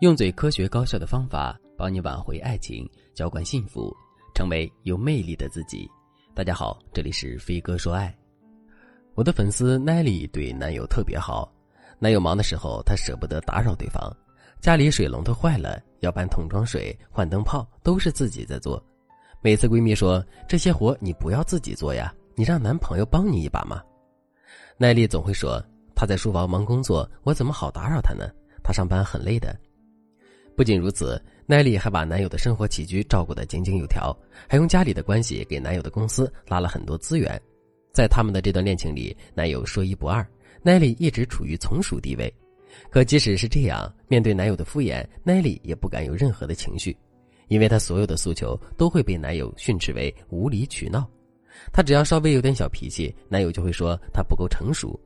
用最科学高效的方法帮你挽回爱情，浇灌幸福，成为有魅力的自己。大家好，这里是飞哥说爱。我的粉丝奈丽对男友特别好，男友忙的时候她舍不得打扰对方，家里水龙头坏了要搬桶装水、换灯泡都是自己在做。每次闺蜜说这些活你不要自己做呀，你让男朋友帮你一把嘛。奈丽总会说她在书房忙工作，我怎么好打扰她呢？她上班很累的。不仅如此，奈丽还把男友的生活起居照顾得井井有条，还用家里的关系给男友的公司拉了很多资源。在他们的这段恋情里，男友说一不二，奈丽一直处于从属地位。可即使是这样，面对男友的敷衍，奈丽也不敢有任何的情绪，因为她所有的诉求都会被男友训斥为无理取闹。她只要稍微有点小脾气，男友就会说她不够成熟。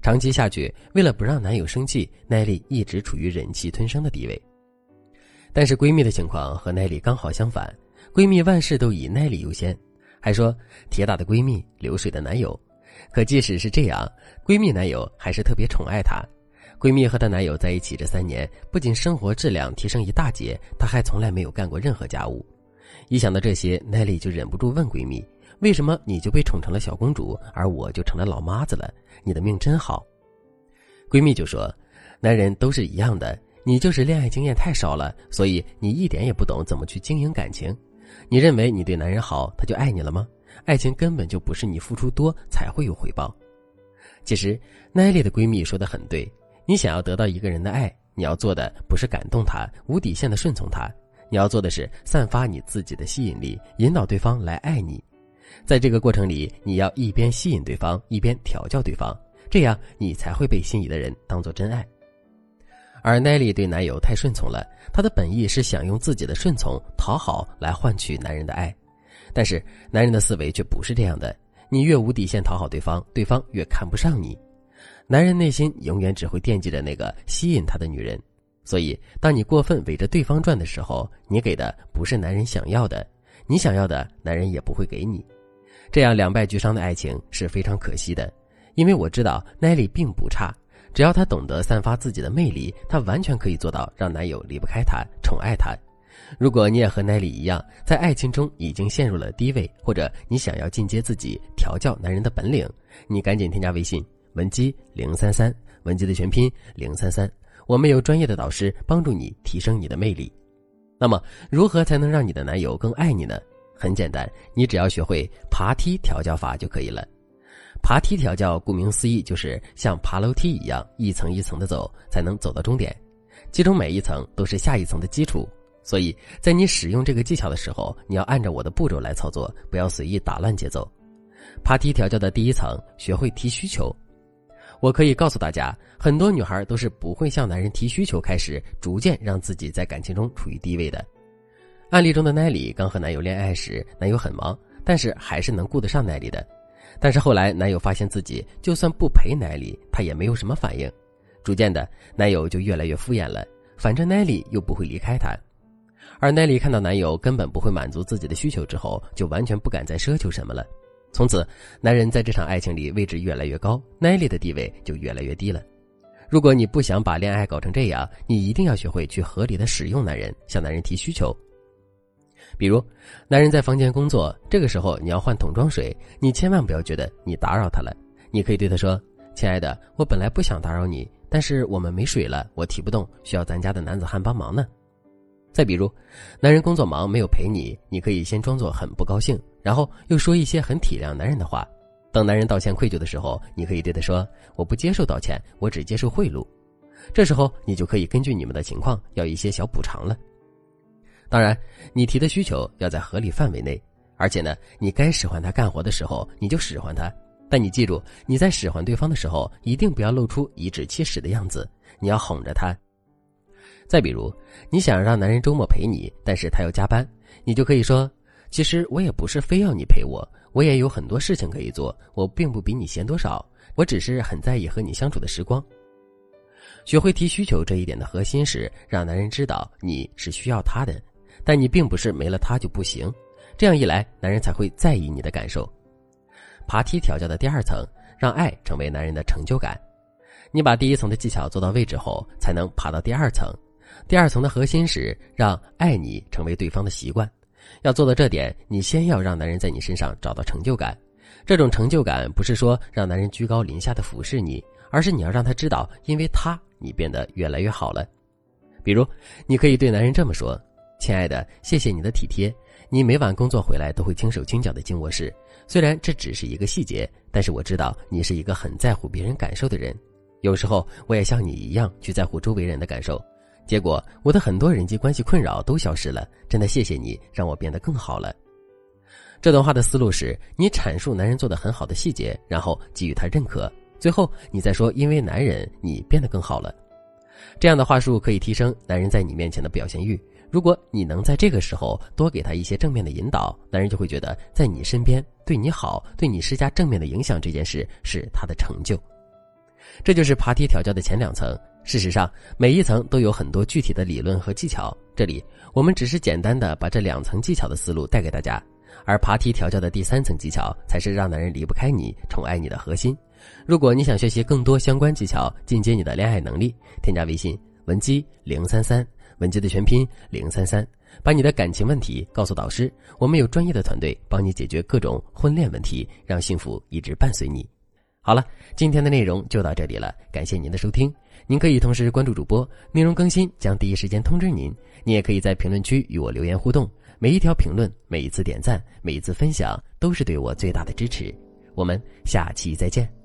长期下去，为了不让男友生气，奈丽一直处于忍气吞声的地位。但是闺蜜的情况和奈丽刚好相反，闺蜜万事都以奈丽优先，还说铁打的闺蜜，流水的男友。可即使是这样，闺蜜男友还是特别宠爱她。闺蜜和她男友在一起这三年，不仅生活质量提升一大截，她还从来没有干过任何家务。一想到这些，奈丽就忍不住问闺蜜：“为什么你就被宠成了小公主，而我就成了老妈子了？你的命真好。”闺蜜就说：“男人都是一样的。”你就是恋爱经验太少了，所以你一点也不懂怎么去经营感情。你认为你对男人好，他就爱你了吗？爱情根本就不是你付出多才会有回报。其实奈丽的闺蜜说的很对，你想要得到一个人的爱，你要做的不是感动他、无底线的顺从他，你要做的是散发你自己的吸引力，引导对方来爱你。在这个过程里，你要一边吸引对方，一边调教对方，这样你才会被心仪的人当做真爱。而奈丽对男友太顺从了，她的本意是想用自己的顺从讨好来换取男人的爱，但是男人的思维却不是这样的。你越无底线讨好对方，对方越看不上你。男人内心永远只会惦记着那个吸引他的女人，所以当你过分围着对方转的时候，你给的不是男人想要的，你想要的男人也不会给你。这样两败俱伤的爱情是非常可惜的，因为我知道奈丽并不差。只要她懂得散发自己的魅力，她完全可以做到让男友离不开她、宠爱她。如果你也和奈里一样，在爱情中已经陷入了低位，或者你想要进阶自己、调教男人的本领，你赶紧添加微信文姬零三三，文姬的全拼零三三，我们有专业的导师帮助你提升你的魅力。那么，如何才能让你的男友更爱你呢？很简单，你只要学会爬梯调教法就可以了。爬梯调教，顾名思义，就是像爬楼梯一样，一层一层的走，才能走到终点。其中每一层都是下一层的基础，所以在你使用这个技巧的时候，你要按照我的步骤来操作，不要随意打乱节奏。爬梯调教的第一层，学会提需求。我可以告诉大家，很多女孩都是不会向男人提需求，开始逐渐让自己在感情中处于低位的。案例中的奈里刚和男友恋爱时，男友很忙，但是还是能顾得上奈里的。但是后来，男友发现自己就算不陪奈丽，他也没有什么反应。逐渐的，男友就越来越敷衍了。反正奈丽又不会离开他，而奈丽看到男友根本不会满足自己的需求之后，就完全不敢再奢求什么了。从此，男人在这场爱情里位置越来越高，奈丽的地位就越来越低了。如果你不想把恋爱搞成这样，你一定要学会去合理的使用男人，向男人提需求。比如，男人在房间工作，这个时候你要换桶装水，你千万不要觉得你打扰他了。你可以对他说：“亲爱的，我本来不想打扰你，但是我们没水了，我提不动，需要咱家的男子汉帮忙呢。”再比如，男人工作忙没有陪你，你可以先装作很不高兴，然后又说一些很体谅男人的话。等男人道歉愧疚的时候，你可以对他说：“我不接受道歉，我只接受贿赂。”这时候你就可以根据你们的情况要一些小补偿了。当然，你提的需求要在合理范围内，而且呢，你该使唤他干活的时候你就使唤他。但你记住，你在使唤对方的时候，一定不要露出颐指气使的样子，你要哄着他。再比如，你想让男人周末陪你，但是他要加班，你就可以说：“其实我也不是非要你陪我，我也有很多事情可以做，我并不比你闲多少，我只是很在意和你相处的时光。”学会提需求这一点的核心是让男人知道你是需要他的。但你并不是没了他就不行，这样一来，男人才会在意你的感受。爬梯调教的第二层，让爱成为男人的成就感。你把第一层的技巧做到位之后，才能爬到第二层。第二层的核心是让爱你成为对方的习惯。要做到这点，你先要让男人在你身上找到成就感。这种成就感不是说让男人居高临下的俯视你，而是你要让他知道，因为他你变得越来越好了。比如，你可以对男人这么说：“亲爱的，谢谢你的体贴。你每晚工作回来都会轻手轻脚的进卧室，虽然这只是一个细节，但是我知道你是一个很在乎别人感受的人。有时候我也像你一样去在乎周围人的感受。”结果，我的很多人际关系困扰都消失了。真的谢谢你，让我变得更好了。这段话的思路是：你阐述男人做的很好的细节，然后给予他认可，最后你再说因为男人你变得更好了。这样的话术可以提升男人在你面前的表现欲。如果你能在这个时候多给他一些正面的引导，男人就会觉得在你身边对你好、对你施加正面的影响这件事是他的成就。这就是爬梯调教的前两层。事实上，每一层都有很多具体的理论和技巧。这里我们只是简单的把这两层技巧的思路带给大家，而爬梯调教的第三层技巧才是让男人离不开你、宠爱你的核心。如果你想学习更多相关技巧，进阶你的恋爱能力，添加微信文姬零三三，文姬的全拼零三三，把你的感情问题告诉导师，我们有专业的团队帮你解决各种婚恋问题，让幸福一直伴随你。好了，今天的内容就到这里了，感谢您的收听。您可以同时关注主播，内容更新将第一时间通知您。您也可以在评论区与我留言互动，每一条评论、每一次点赞、每一次分享，都是对我最大的支持。我们下期再见。